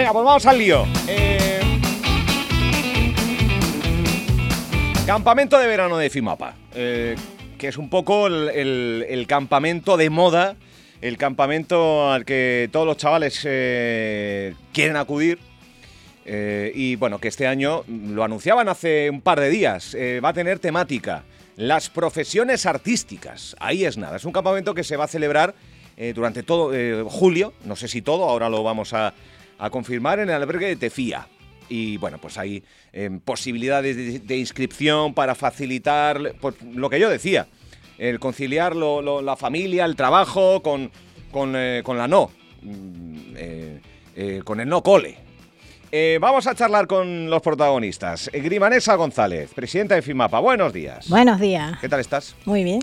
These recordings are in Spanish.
Venga, pues vamos al lío. Eh, Campamento de verano de FIMAPA, eh, que es un poco el, campamento de moda, el campamento al que todos los chavales eh, quieren acudir. Y bueno, que este año lo anunciaban hace un par de días, va a tener temática, las profesiones artísticas. Ahí es nada, es un campamento que se va a celebrar durante todo julio, no sé si todo, ahora lo vamos a, a confirmar en el albergue de Tefía. Y bueno, pues hay eh, posibilidades de, de inscripción para facilitar pues, lo que yo decía, el conciliar lo- lo- la familia, el trabajo con, con, eh, con la no, mm, eh, eh, con el no cole. Vamos a charlar con los protagonistas. Grimanesa González, presidenta de FIMAPA. Buenos días. Buenos días. ¿Qué tal estás? Muy bien.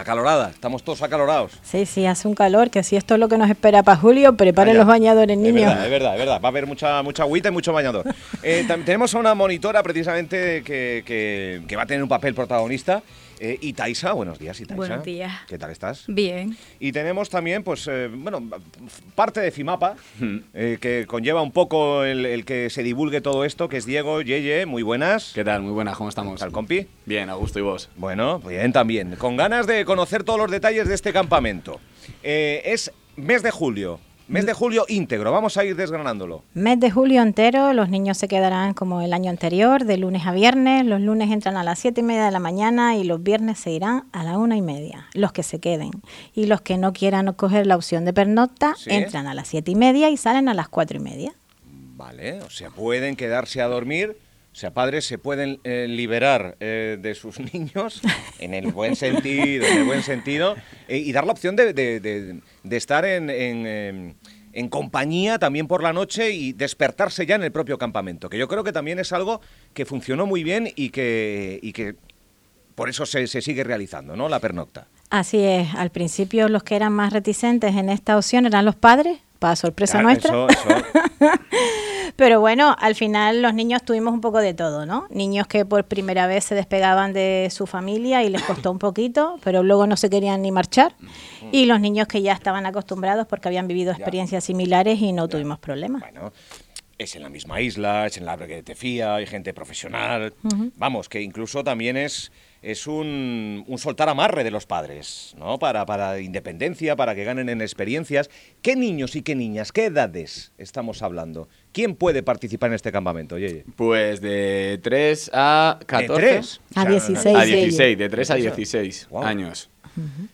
Acalorada, estamos todos acalorados. Sí, sí, hace un calor, que si esto es lo que nos espera para julio, preparen los bañadores, Es niños. verdad, es verdad, es verdad. Va a haber mucha, mucha agüita y mucho bañador. Eh, tenemos a una monitora precisamente que, que- que va a tener un papel protagonista. Eh, Itaisa, buenos días, Itaisa. Buenos días. ¿Qué tal estás? Bien. Y tenemos también, pues, eh, bueno, parte de FIMAPA, eh, que conlleva un poco el, el que se divulgue todo esto, que es Diego, Yeye, muy buenas. ¿Qué tal? Muy buenas, ¿cómo estamos? tal, compi? Bien, a gusto y vos. Bueno, bien también. Con ganas de conocer todos los detalles de este campamento. Eh, es mes de julio, mes de julio íntegro, vamos a ir desgranándolo. Mes de julio entero, los niños se quedarán como el año anterior, de lunes a viernes. Los lunes entran a las siete y media de la mañana y los viernes se irán a la una y media, los que se queden. Y los que no quieran coger la opción de pernocta, Sí. entran a las siete y media y salen a las cuatro y media. Vale, o sea, pueden quedarse a dormir. O sea, padres se pueden eh, liberar eh, de sus niños en el buen sentido, en el buen sentido, eh, y dar la opción de, de- estar en, en, en compañía también por la noche y despertarse ya en el propio campamento, que yo creo que también es algo que funcionó muy bien y que, y que por eso se, se sigue realizando, ¿no? La pernocta. Así es, al principio los que eran más reticentes en esta opción eran los padres, para sorpresa nuestra. eso- eso- Pero bueno, al final los niños tuvimos un poco de todo, ¿no? Niños que por primera vez se despegaban de su familia y les costó un poquito, pero luego no se querían ni marchar. Y los niños que ya estaban acostumbrados porque habían vivido experiencias similares y no tuvimos problemas. Bueno, es en la misma isla, es en la Albergue de Tefía, hay gente profesional. Vamos, que incluso también es, es un, un soltar amarre de los padres, ¿no? Para, para independencia, para que ganen en experiencias. ¿Qué niños y qué niñas, qué edades estamos hablando? ¿Quién puede participar en este campamento, Yeye? Pues de 3 a 14. tres? A O sea, 16. A Sí. 16, de 3 a Eso. 16 Guau. años.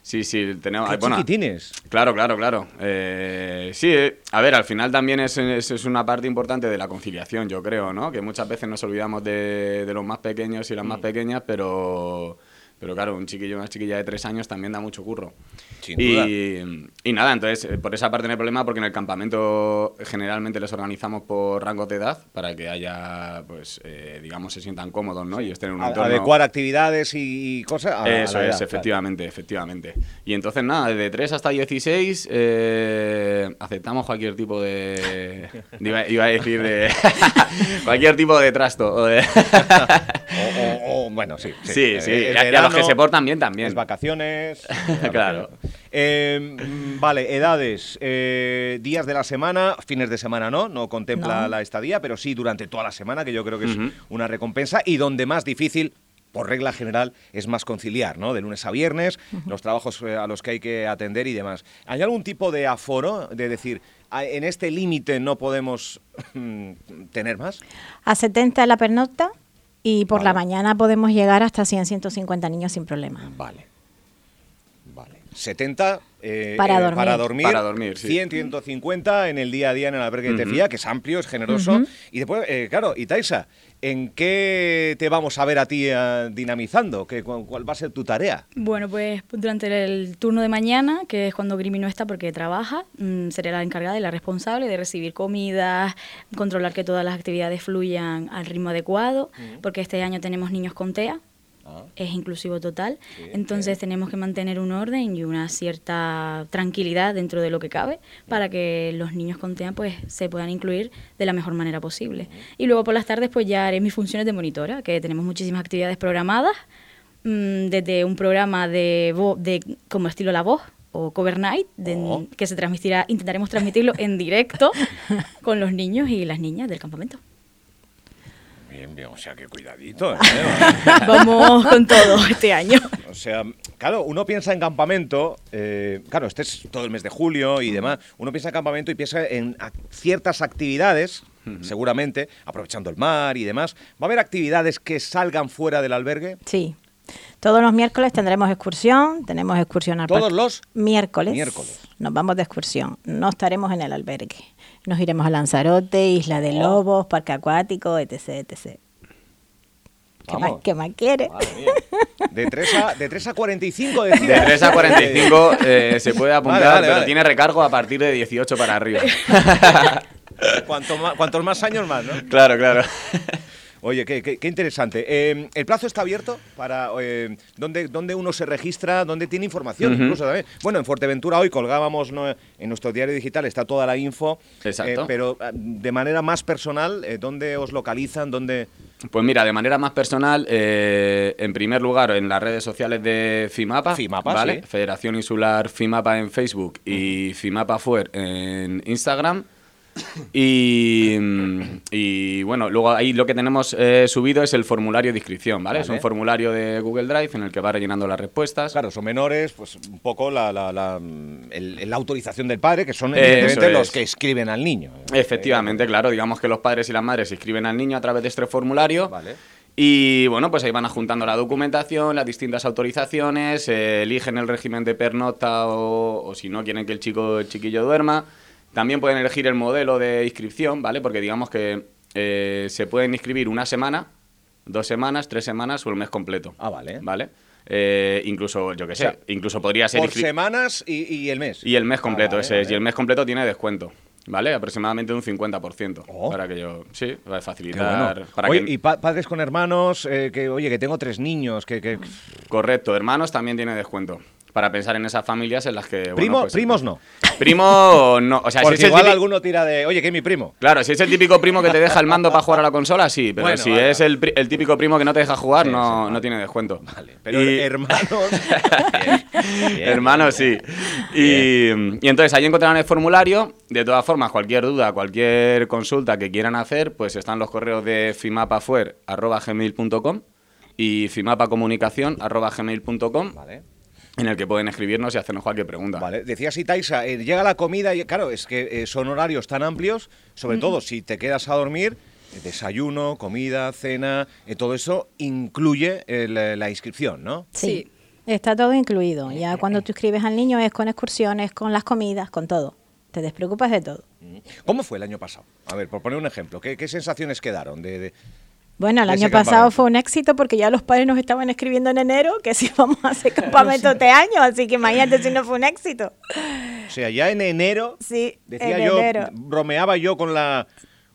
Sí, sí, tenemos... ¡Qué bueno, chiquitines! Claro, claro, claro. Eh, sí, eh, a ver, al final también es, es, es una parte importante de la conciliación, yo creo, ¿no? Que muchas veces nos olvidamos de, de los más pequeños y las Mm. más pequeñas, pero, pero claro, un chiquillo una chiquilla de tres años también da mucho curro. Sin y, y nada, entonces, eh, por esa parte no hay problema porque en el campamento generalmente les organizamos por rangos de edad para que haya, pues, eh, digamos, se sientan cómodos, ¿no? Y estén en un A- entorno... Adecuar actividades y, cosas. a- a Eso es, edad, claro. efectivamente, efectivamente. Y entonces nada, de 3 hasta 16 eh, aceptamos cualquier tipo de... Iba, iba a decir de... cualquier tipo de trasto. o de- O, bueno, sí. sí, sí, Eh, y a- y a los que se portan bien también. Es vacaciones. Claro. Eh, mm, vale, edades. eh, días de la semana, fines de semana no, no contempla No. la estadía, pero sí durante toda la semana, que yo creo que es una recompensa y donde más difícil. Por regla general es más conciliar, ¿no? De lunes a viernes, los trabajos eh, a los que hay que atender y demás. ¿Hay algún tipo de aforo? De decir, "Ah, en este límite no podemos mm, tener más. A 70 la pernocta y por la Vale. mañana podemos llegar hasta 100, 150 niños sin problema. Vale. Vale. 70 eh, Para eh, dormir. para dormir. Para dormir, sí. 100, 150 en el día a día en el albergue de Ujú. Tefía, que es amplio, es generoso. Y después, eh, claro, y Taisa, ¿en qué te vamos a ver a ti eh, dinamizando? ¿Qué, cu- ¿Cuál va a ser tu tarea? Bueno, pues durante el turno de mañana, que es cuando Grimi no está porque trabaja, mm, seré la encargada y la responsable de recibir comidas, controlar que todas las actividades fluyan al ritmo adecuado, porque este año tenemos niños con TEA, Ah, es inclusivo total, Bien, entonces bien. tenemos que mantener un orden y una cierta tranquilidad dentro de lo que cabe para que los niños con TEA pues se puedan incluir de la mejor manera posible. Y luego por las tardes pues ya haré mis funciones de monitora, que tenemos muchísimas actividades programadas, mm, desde un programa de, de como estilo La Voz, o Cover Night, de- Oh. que se transmitirá, intentaremos transmitirlo en directo con los niños y las niñas del campamento. Bien, bien, o sea, que cuidadito. ¿eh? Vamos con todo este año. O sea, claro, uno piensa en campamento, eh, claro, este es todo el mes de julio y demás, uno piensa en campamento y piensa en ciertas actividades, seguramente, aprovechando el mar y demás. ¿Va a haber actividades que salgan fuera del albergue? Sí. Todos los miércoles tendremos excursión, tenemos excursión al ¿Todos los? miércoles. Miércoles. Nos vamos de excursión. No estaremos en el albergue. Nos iremos a Lanzarote, Isla de Oh. Lobos, Parque Acuático, etc. etc. ¿Qué más, qué más quiere? De 3 a, de 3 a 45 decías. De 3 a 45 eh, se puede apuntar, Vale, vale, pero vale. tiene recargo a partir de 18 para arriba. Cuanto más, cuantos más años más, ¿no? claro, claro. Oye, qué, qué- qué interesante. Eh, ¿El plazo está abierto para eh, dónde, dónde uno se registra, dónde tiene información incluso también? Bueno, en Fuerteventura hoy colgábamos ¿no? en nuestro diario digital, está toda la info. Exacto. eh, pero eh, de manera más personal, eh, ¿dónde os localizan? ¿Dónde...? Pues mira, de manera más personal, eh, en primer lugar en las redes sociales de FIMAPA, FIMAPA, ¿vale? sí. Federación Insular FIMAPA en Facebook y FIMAPA Fuer en Instagram. Y, mm, y, bueno, luego ahí lo que tenemos eh, subido es el formulario de inscripción, ¿vale? Es un formulario de Google Drive en el que va rellenando las respuestas. Claro, son menores, pues un poco la, la- la, mm, el- la autorización del padre, que son evidentemente los que escriben al niño. Efectivamente, claro, digamos que los padres y las madres inscriben al niño a través de este formulario. Vale. Y bueno, pues ahí van juntando la documentación, las distintas autorizaciones, eh, eligen el régimen de pernocta o, o si no quieren que el chico el chiquillo duerma. También pueden elegir el modelo de inscripción, ¿vale? Porque digamos que eh, se pueden inscribir una semana, dos semanas, tres semanas o el mes completo. Ah, vale. ¿Vale? Eh, incluso, yo qué sé, sea, incluso podría ser... Por semanas y, y el mes. y el mes Ah, completo, vale, ese es. vale. Y el mes completo tiene descuento, ¿vale? Aproximadamente un 50%. Oh. Para que yo, sí, va a Qué facilitar. bueno. Para Oye, que, y pa- padres con hermanos, eh, que oye, que tengo tres niños, que... que- Correcto, hermanos también tiene descuento. Para pensar en esas familias en las que. bueno, Primo- pues, primos no. Primo no. O sea, si es el igual típico- alguno tira de, oye, que es mi primo. Claro, si es el típico primo que te deja el mando para jugar a la consola, sí. Pero Bueno, si vale, es el, el típico primo que no te deja jugar, Sí, no, sí, vale. no tiene descuento. Vale, pero Y- hermanos... Hermanos, sí. Y, y entonces ahí encontrarán el formulario. De todas formas, cualquier duda, cualquier consulta que quieran hacer, pues están los correos de fimapafuer.gmail.com y fimapacomunicación.gmail.com Vale. En el que pueden escribirnos y hacernos cualquier pregunta. Vale, decías Itaisa, eh, llega la comida y claro, es que eh, son horarios tan amplios, sobre todo si te quedas a dormir, eh, desayuno, comida, cena, eh, todo eso incluye eh, la, la inscripción, ¿no? Sí. Está todo incluido. Ya cuando tú escribes al niño es con excursiones, con las comidas, con todo. Te despreocupas de todo. ¿Cómo fue el año pasado? A ver, por poner un ejemplo, ¿qué, qué sensaciones quedaron de, de- Bueno, el año pasado campamento? fue un éxito porque ya los padres nos estaban escribiendo en enero que sí vamos a hacer campamento este año, así que imagínate si no fue un éxito. O sea, ya en enero, Sí, decía en yo, enero. bromeaba yo con la...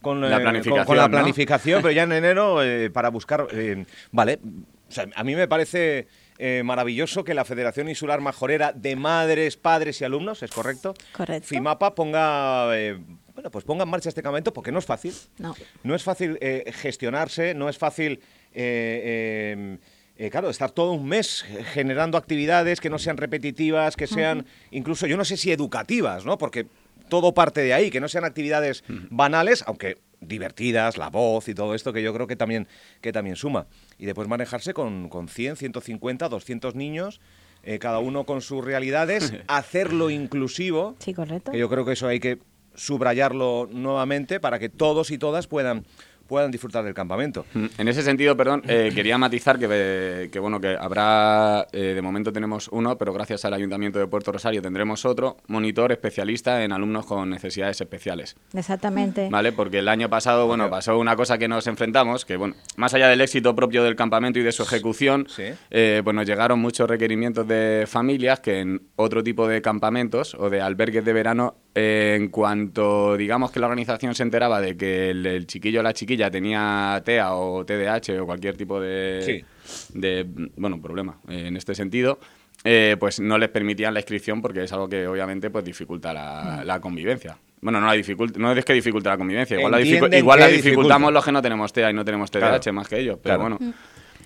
Con, La eh, planificación, con- con la ¿no? planificación, pero ya en enero eh, para buscar... eh, vale, o sea, a mí me parece eh, maravilloso que la Federación Insular Majorera de Madres, Padres y Alumnos, ¿es correcto? Correcto. FIMAPA ponga... eh, bueno, pues ponga en marcha este campamento porque no es fácil. No. No es fácil eh, gestionarse, no es fácil, eh, eh, eh, claro, estar todo un mes generando actividades que no sean repetitivas, que sean incluso, yo no sé si educativas, ¿no? Porque todo parte de ahí, que no sean actividades banales, aunque divertidas, la voz y todo esto, que yo creo que también, que también suma. Y después manejarse con, con 100, 150, 200 niños, eh, cada uno con sus realidades, hacerlo inclusivo. Sí, correcto. Que yo creo que eso hay que subrayarlo nuevamente para que todos y todas puedan, puedan disfrutar del campamento. Mm, En ese sentido, perdón, eh, quería matizar que, eh, que, bueno que habrá, eh, de momento tenemos uno, pero gracias al Ayuntamiento de Puerto Rosario tendremos otro monitor especialista en alumnos con necesidades especiales. Exactamente. ¿Vale? Porque el año pasado, bueno, pasó una cosa que nos enfrentamos, que bueno, más allá del éxito propio del campamento y de su ejecución, Sí. eh, pues nos llegaron muchos requerimientos de familias que en otro tipo de campamentos o de albergues de verano, eh, en cuanto digamos que la organización se enteraba de que el, el chiquillo o la chiquilla tenía TEA o TDAH o cualquier tipo de, Sí. de bueno, problema eh, en este sentido, eh, pues no les permitían la inscripción porque es algo que obviamente pues dificulta Mm. la, la convivencia. Bueno, no, la no es que dificulta la convivencia, igual, la, dificu- igual la dificulta. dificultamos los que no tenemos TEA y no tenemos TDAH Claro. más que ellos, pero Claro. bueno.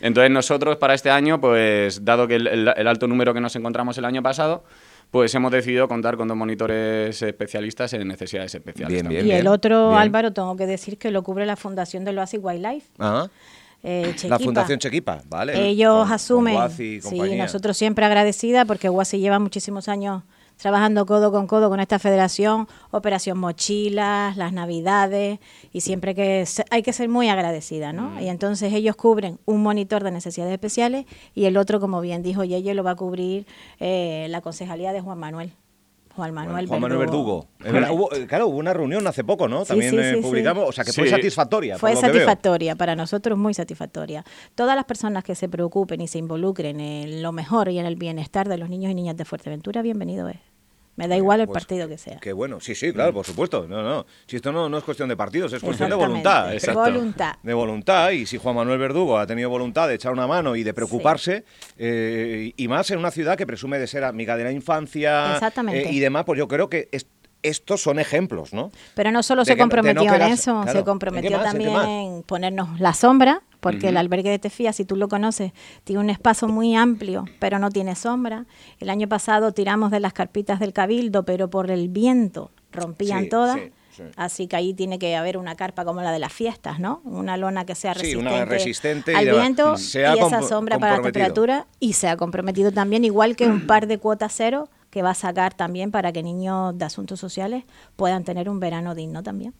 Entonces nosotros para este año, pues dado que el, el- el alto número que nos encontramos el año pasado, pues hemos decidido contar con dos monitores especialistas en necesidades especiales. Bien, también. bien. y el otro, bien. Álvaro, tengo que decir que lo cubre la Fundación del Oasis Wildlife. Ah, eh, la. Fundación Chequipa, ¿vale? Ellos Con- con asumen. Y sí, nosotros siempre agradecida porque Guasi lleva muchísimos años trabajando codo con codo con esta federación, Operación Mochilas, las Navidades, y siempre que se- hay que ser muy agradecida, ¿no? Mm. Y entonces ellos cubren un monitor de necesidades especiales y el otro, como bien dijo Yeye, lo va a cubrir eh, la concejalía de Juan Manuel. Juan Manuel, Juan Manuel Verdugo. Correcto. hubo- eh, claro, hubo una reunión hace poco, ¿no? Sí, También sí, eh, sí, sí. publicamos, o sea que fue Sí. satisfactoria. Fue por lo que veo. satisfactoria, para nosotros muy satisfactoria. Todas las personas que se preocupen y se involucren en lo mejor y en el bienestar de los niños y niñas de Fuerteventura, bienvenido es. Me da igual el Pues, partido que sea. Qué bueno, sí, sí, claro, por supuesto. No, no. Si esto no, no es cuestión de partidos, es cuestión de voluntad. Exacto. Voluntad. De voluntad, y si Juan Manuel Verdugo ha tenido voluntad de echar una mano y de preocuparse, eh, y más en una ciudad que presume de ser amiga de la infancia Exactamente. eh, y demás, pues yo creo que es- estos son ejemplos, ¿no? Pero no solo De se que no comprometió en eso, claro. se ¿En comprometió también en ponernos la sombra, porque el albergue de Tefía, si tú lo conoces, tiene un espacio muy amplio, pero no tiene sombra. El año pasado tiramos de las carpitas del cabildo, pero por el viento rompían Sí, todas. sí, sí. Así que ahí tiene que haber una carpa como la de las fiestas, ¿no? Una lona que sea Sí, resistente, una resistente y al viento ha y esa sombra para la temperatura y se ha comprometido también, igual que un par de cuotas cero que va a sacar también para que niños de asuntos sociales puedan tener un verano digno también.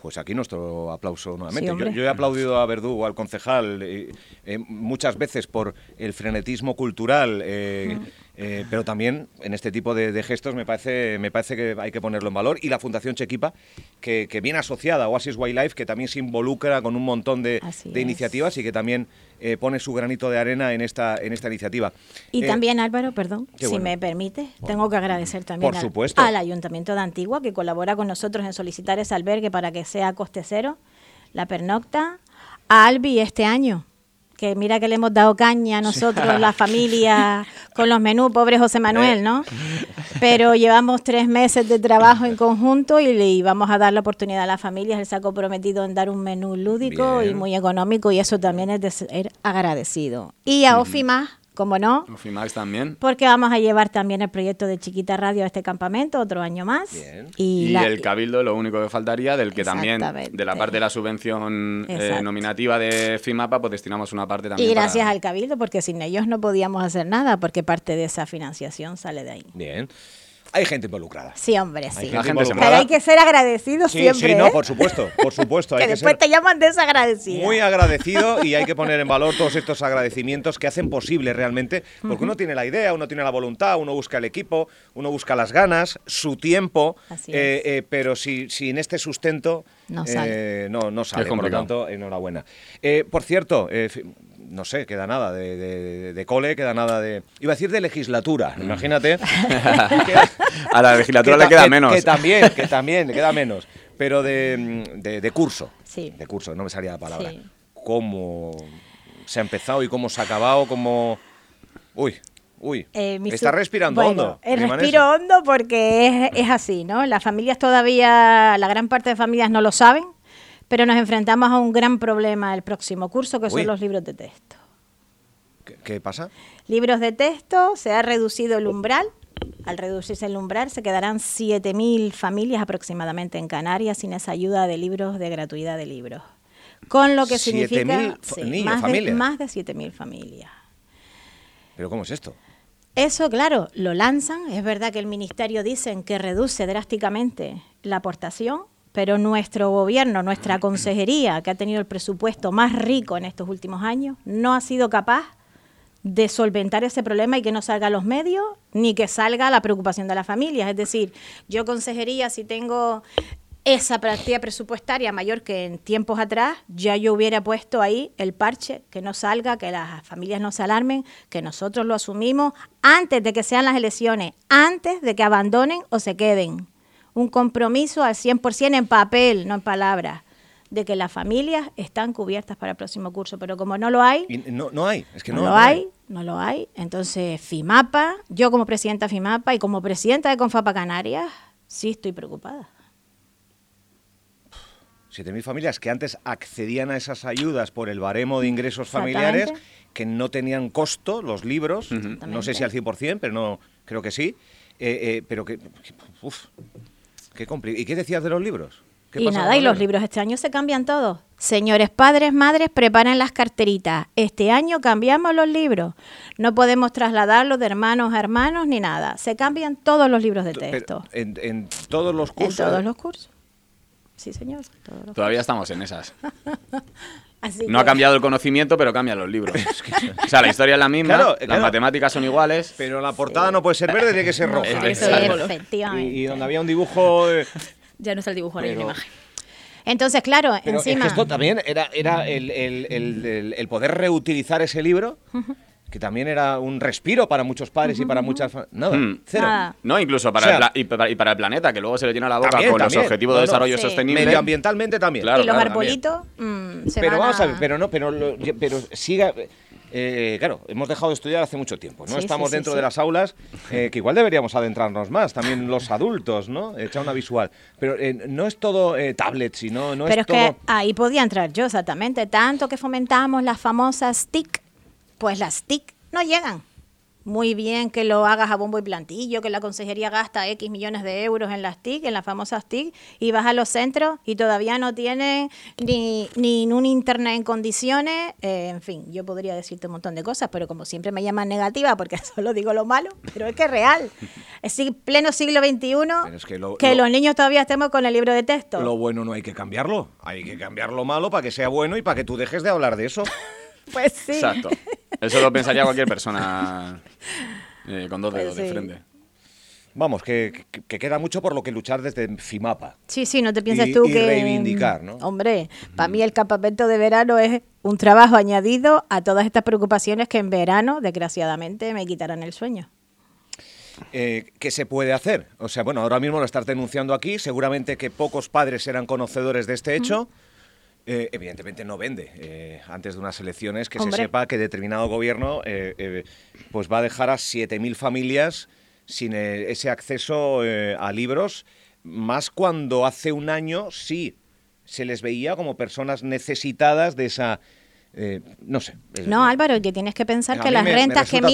Pues aquí nuestro aplauso nuevamente. Sí, yo, hombre. yo he aplaudido a Verdugo, al concejal, eh, eh, muchas veces por el frenetismo cultural, eh, eh, pero también en este tipo de, de gestos me parece, me parece que hay que ponerlo en valor. Y la Fundación Chequipa, que, que viene asociada a Oasis Wildlife, que también se involucra con un montón de, iniciativas y que también eh, pone su granito de arena en esta, en esta iniciativa. Y Eh, también, Álvaro, perdón, si bueno. me permite, tengo que agradecer también Por al- supuesto. al Ayuntamiento de Antigua, que colabora con nosotros en solicitar ese albergue para que sea coste cero, la pernocta, a Albi este año, que mira que le hemos dado caña a nosotros, la familia, con los menús, pobre José Manuel, ¿no? Pero llevamos tres meses de trabajo en conjunto y le vamos a dar la oportunidad a las familias. Él se ha comprometido en dar un menú lúdico y muy económico y eso también es de ser agradecido. Y a Ofimas, como no, Ofimax también. porque vamos a llevar también el proyecto de Chiquita Radio a este campamento otro año más. Bien. Y, Y, la- el cabildo, lo único que faltaría, del que también, de la parte de la subvención eh, nominativa de FIMAPA, pues destinamos una parte y también. gracias para- al Cabildo, porque sin ellos no podíamos hacer nada, porque parte de esa financiación sale de ahí. Bien. Hay gente involucrada. Sí, hombre, sí. gente gente. Pero hay que ser agradecidos Sí, siempre. sí, no, ¿eh? por supuesto, por supuesto. hay que que después ser- te llaman desagradecido. Muy agradecido y hay que poner en valor todos estos agradecimientos que hacen posible realmente, porque uno tiene la idea, uno tiene la voluntad, uno busca el equipo, uno busca las ganas, su tiempo, Así eh, es. eh, pero si, sin este sustento No eh, sale. no, no sale. Por lo tanto, enhorabuena. Eh, por cierto, eh, no sé, queda nada de, de- de cole, queda nada de... Iba a decir de legislatura, imagínate. A la legislatura que le queda que- menos. Que también, que también, le queda menos. Pero de, mm, de- de curso. Sí. De curso, no me salía la palabra. Sí. ¿Cómo se ha empezado y cómo se ha acabado? ¿Cómo...? Uy, uy. Eh, mi Está respirando Bueno, hondo. eh, respiro hondo porque es, es así, ¿no? Las familias todavía, la gran parte de familias no lo saben, pero nos enfrentamos a un gran problema el próximo curso, que Uy. son los libros de texto. ¿Qué, qué pasa? Libros de texto, se ha reducido el umbral. Al reducirse el umbral, se quedarán 7.000 familias aproximadamente en Canarias sin esa ayuda de libros, de gratuidad de libros. Con lo que 7.000 significa sí, niños, más, de, más de 7.000 familias. ¿Pero cómo es esto? Eso, claro, lo lanzan. Es verdad que el ministerio dicen que reduce drásticamente la aportación, pero nuestro gobierno, nuestra consejería, que ha tenido el presupuesto más rico en estos últimos años, no ha sido capaz de solventar ese problema y que no salga a los medios ni que salga la preocupación de las familias. Es decir, yo consejería, si tengo esa partida presupuestaria mayor que en tiempos atrás, ya yo hubiera puesto ahí el parche, que no salga, que las familias no se alarmen, que nosotros lo asumimos antes de que sean las elecciones, antes de que abandonen o se queden. Un compromiso al 100% en papel, no en palabras, de que las familias están cubiertas para el próximo curso. Pero como no lo hay, Y no, no hay, es que no, no, lo no hay, no lo hay. Entonces, FIMAPA, yo como presidenta de FIMAPA y como presidenta de Confapa Canarias, sí estoy preocupada. 7.000 familias que antes accedían a esas ayudas por el baremo de ingresos familiares, que no tenían costo los libros, no sé si al 100%, pero no creo que sí, eh, eh, pero que, que- uf, qué ¿Y qué decías de los libros? ¿Qué Y nada, y los libros este año se cambian todos. Señores padres, madres, preparen las carteritas. Este año cambiamos los libros. No podemos trasladarlos de hermanos a hermanos ni nada. Se cambian todos los libros de texto. en, en todos los En cursos. todos los cursos. Sí, señor. todos los Todavía estamos en esas. Así No ha cambiado el conocimiento, pero cambian los libros. O sea, la historia es la misma, Claro, las claro. matemáticas son iguales. Pero la portada no puede ser verde, tiene que ser No, roja. Es- sí, es- efectivamente. Y, y donde había un dibujo. eh, Ya no está el dibujo, ahora hay una Pero- imagen. Entonces, claro, pero es encima. que esto también era, era el, el- el- el- el poder reutilizar ese libro, que también era un respiro para muchos padres y para muchas. Nada, Mm. cero. Nada. No, incluso para, O sea- el y, para, y para el planeta, que luego se le llena la boca También, con también. los objetivos de desarrollo Sí. sostenible. Medioambientalmente también. Claro, y los claro, arbolitos mm, se pero van vamos a ver, pero no, pero, lo- pero siga. eh, claro, hemos dejado de estudiar hace mucho tiempo, ¿no? Sí, Estamos sí, dentro sí. de las aulas, eh, que igual deberíamos adentrarnos más, también los adultos, ¿no? Echar una visual. Pero eh, no es todo eh, tablets, sino no Pero es es todo. que ahí podía entrar yo exactamente. Tanto que fomentamos las famosas TIC, pues las TIC no llegan. Muy bien que lo hagas a bombo y plantillo, que la consejería gasta X millones de euros en las TIC, en las famosas TIC, y vas a los centros y todavía no tienen ni, ni un internet en condiciones. Eh, en fin, yo podría decirte un montón de cosas, pero como siempre me llaman negativa porque solo digo lo malo, pero es que es real. Es pleno siglo XXI es que lo- lo- los niños todavía estemos con el libro de texto. Lo bueno no hay que cambiarlo, hay que cambiar lo malo para que sea bueno y para que tú dejes de hablar de eso. Pues sí. Exacto. Eso lo pensaría cualquier persona eh, con dos Pues dedos de frente. Vamos, que, que- que queda mucho por lo que luchar desde FIMAPA. Sí, sí, no te pienses Y- tú y que... reivindicar, ¿no? Hombre, para mí el campamento de verano es un trabajo añadido a todas estas preocupaciones que en verano, desgraciadamente, me quitarán el sueño. Eh, ¿Qué se puede hacer? O sea, bueno, ahora mismo lo estás denunciando aquí, seguramente que pocos padres eran conocedores de este hecho. Eh, evidentemente no vende eh, antes de unas elecciones que Hombre. se sepa que determinado gobierno eh, pues va a dejar a 7.000 familias sin ese acceso a libros, más cuando hace un año sí se les veía como personas necesitadas de esa... no sé. No, Álvaro, que tienes que pensar a que las me- me rentas que todo-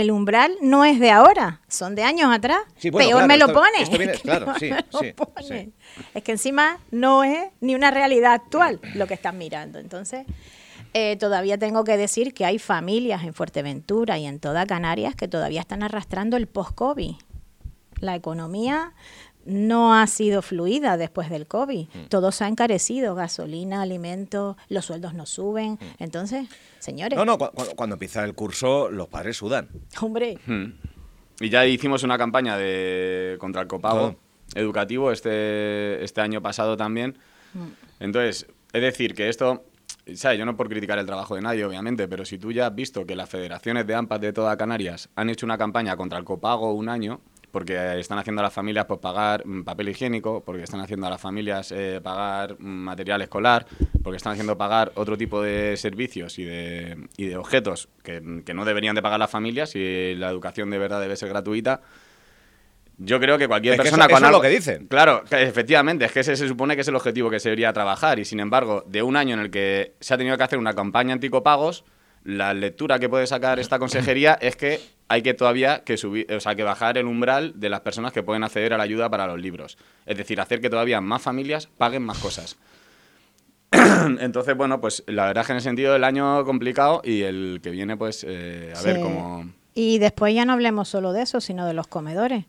el umbral no es de ahora, son de años atrás. Sí, bueno, Peor claro, me lo esto- pone. esto viene- claro, sí, sí. Es que encima no es ni una realidad actual lo que están mirando. Entonces, eh, todavía tengo que decir que hay familias en Fuerteventura y en toda Canarias que todavía están arrastrando el post-COVID. La economía no ha sido fluida después del COVID. Todo se ha encarecido, gasolina, alimentos, los sueldos no suben. Entonces, señores, No, no, cu- cu- cuando empieza el curso los padres sudan. hombre, Hmm. Y ya hicimos una campaña de contra el copago educativo este, este año pasado también. Entonces, es decir, que esto, ¿sabes? Yo no por criticar el trabajo de nadie, obviamente, pero si tú ya has visto que las federaciones de AMPAs de toda Canarias han hecho una campaña contra el copago un año, porque están haciendo a las familias pues, pagar mm, papel higiénico, porque están haciendo a las familias eh, pagar mm, material escolar, porque están haciendo pagar otro tipo de servicios y de, y de objetos que, que no deberían de pagar las familias y la educación de verdad debe ser gratuita. Yo creo que cualquier Es que persona eso- con eso es lo que dicen. Claro, efectivamente, es que ese se supone que es el objetivo que se debería trabajar y sin embargo, de un año en el que se ha tenido que hacer una campaña anticopagos, la lectura que puede sacar esta consejería es que hay que todavía que subir, o sea, que bajar el umbral de las personas que pueden acceder a la ayuda para los libros. Es decir, hacer que todavía más familias paguen más cosas. Entonces, bueno, pues la verdad es que en ese sentido el año complicado y el que viene, pues, eh, a ver cómo... Y después ya no hablemos solo de eso, sino de los comedores.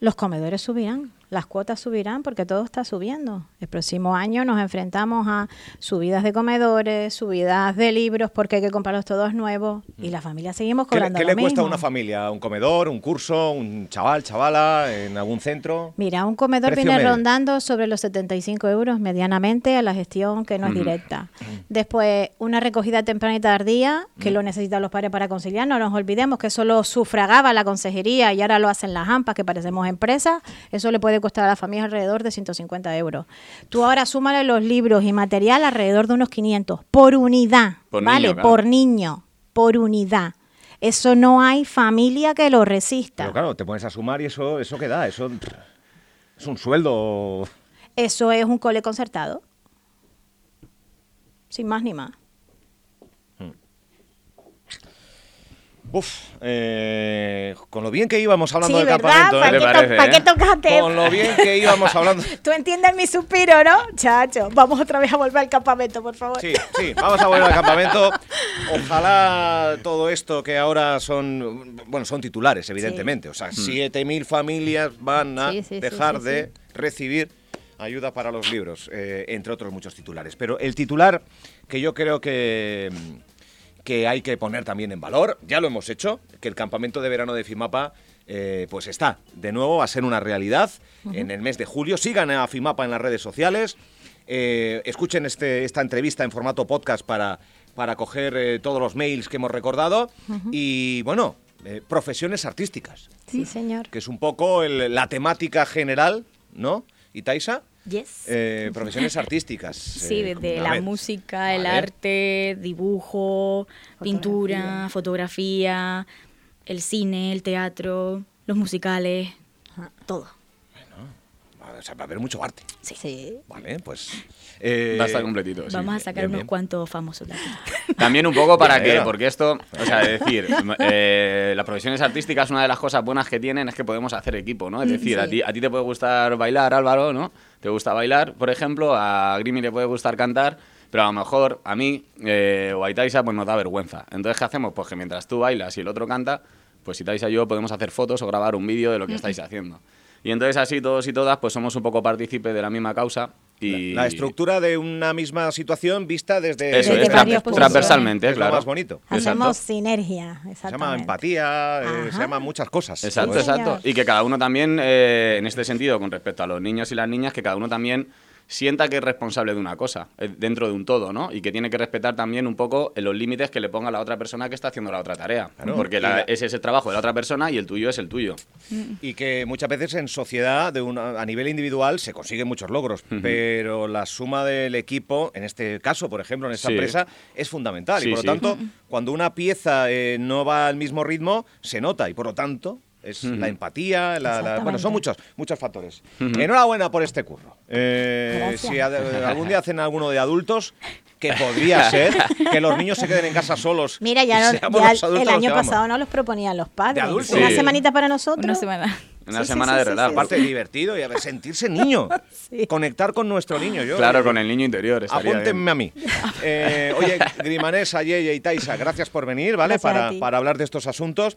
Los comedores subirán, las cuotas subirán porque todo está subiendo. El próximo año nos enfrentamos a subidas de comedores, subidas de libros porque hay que comprarlos todos nuevos y las familias seguimos ¿Qué, le- cobrando qué lo le cuesta a una familia? ¿Un comedor, un curso, un chaval, chavala, en algún centro? Mira, un comedor Precio viene medio. rondando sobre los 75 euros medianamente a la gestión que no es directa. Después, una recogida temprana y tardía, que lo necesitan los padres para conciliar. No nos olvidemos que eso lo sufragaba la consejería y ahora lo hacen las AMPAs, que parecemos empresas. Eso le puede costar a la familia alrededor de 150 euros. Tú ahora súmale los libros y material alrededor de unos 500 por unidad, Por ¿vale? niño, claro. Por niño, por unidad. Eso no hay familia que lo resista. Pero claro, te pones a sumar y eso, eso qué da, eso es un sueldo. Eso es un cole concertado. sin más ni más. Uf, eh, con lo bien que íbamos hablando sí, del ¿verdad? campamento, ¿Para ¿eh? ¿Qué qué, te to- parece, pa' qué eh? tocaste? Con lo bien que íbamos hablando. Tú entiendes mi suspiro, ¿no? Chacho, vamos otra vez a volver al campamento, por favor. Sí, sí, vamos a volver al campamento. Ojalá todo esto que ahora son, bueno, son titulares, evidentemente. O sea, 7.000 familias van a Sí, sí, sí, dejar sí, de sí. recibir ayuda para los libros, eh, entre otros muchos titulares. Pero el titular que yo creo que, que hay que poner también en valor, ya lo hemos hecho, que el campamento de verano de FIMAPA eh, pues está de nuevo a ser una realidad en el mes de julio. Sigan a FIMAPA en las redes sociales. Eh, escuchen este, esta entrevista en formato podcast para, para coger eh, todos los mails que hemos recordado. Y bueno, profesiones artísticas, Sí, señor. que es un poco el- la temática general, ¿no? ¿Y Taisa? Yes. Eh, profesiones artísticas. Sí, eh, desde a la música, el Vale. arte, dibujo, pintura, fotografía, el cine, el teatro, los musicales, todo. Vale, o sea, va a haber mucho arte. Sí. Vale, pues. eh, Va a estar completito. sí. Vamos a sacar bien, unos bien. cuantos famosos de aquí. También un poco para que, porque esto, o sea, es decir, eh, las profesiones artísticas, una de las cosas buenas que tienen es que podemos hacer equipo, ¿no? Es decir, a, Sí. ti, a ti te puede gustar bailar, Álvaro, ¿no? Te gusta bailar, por ejemplo, a Grimy le puede gustar cantar, pero a lo mejor a mí eh, o a Itaisa pues nos da vergüenza. Entonces, ¿qué hacemos? Pues que mientras tú bailas y el otro canta, pues Itaisa y yo podemos hacer fotos o grabar un vídeo de lo que estáis haciendo. Y entonces así todos y todas pues somos un poco partícipes de la misma causa y... La estructura de una misma situación vista desde, Eso Desde es, varios tra- puntos. transversalmente, Es lo más bonito. Hacemos Exacto. sinergia, Se llama empatía, eh, se Ajá. llaman muchas cosas. Exacto, exacto. Y que cada uno también, eh, en este sentido, con respecto a los niños y las niñas, que cada uno también sienta que es responsable de una cosa, eh, dentro de un todo, ¿no? Y que tiene que respetar también un poco eh, los límites que le ponga la otra persona que está haciendo la otra tarea. Claro. Porque la- ese es el trabajo de la otra persona y el tuyo es el tuyo. Y que muchas veces en sociedad, de una, a nivel individual, se consiguen muchos logros, pero la suma del equipo, en este caso, por ejemplo, en esta Sí. empresa, es fundamental. Sí, y por lo sí. tanto, cuando una pieza eh, no va al mismo ritmo, se nota. Y por lo tanto, es la empatía, la- la- bueno, son muchos, muchos factores. Enhorabuena por este curro. Eh, si a- algún día hacen alguno de adultos, que podría ser que los niños se queden en casa solos. Mira, ya, no- ya el los año pasado no los proponían los padres. adultos. Una Sí. semanita para nosotros. Una semana. Una Sí, semana sí, de sí, relajo. sí. Aparte, divertido y a ver, sentirse niño. Sí. Conectar con nuestro niño. Yo, Claro, con el niño interior. estaría bien. Apúntenme a mí. Eh, oye, Grimanesa, Yeye y Taisa, gracias por venir, ¿vale? Para, para hablar de estos asuntos.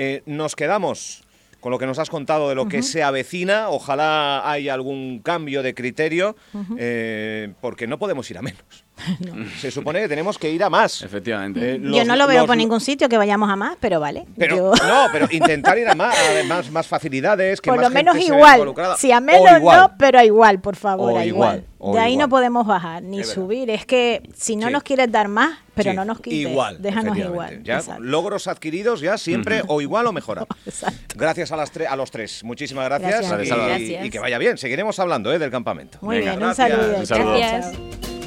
Eh, nos quedamos con lo que nos has contado de lo que se avecina. Ojalá haya algún cambio de criterio, eh, porque no podemos ir a menos. Se supone que tenemos que ir a más. Efectivamente. Eh, Yo no lo veo los- por ningún sitio que vayamos a más, pero vale. Pero, Yo- no, pero intentar ir a más, a más, facilidades, que por más lo menos gente igual. involucrada. Si a menos igual. no, pero a igual, por favor, O a igual, igual. o De ahí igual. no podemos bajar ni Es verdad. subir. Es que si no Sí. nos quieres dar más, pero Sí, no nos quites, Igual, déjanos igual. Ya, logros adquiridos ya siempre o igual o. Exacto. Gracias a, las a los tres. Muchísimas gracias. Gracias. Y, Gracias. Y que vaya bien. Seguiremos hablando ¿eh? del campamento. Muy Venga, bien, un gracias. saludo. Un saludo. Gracias.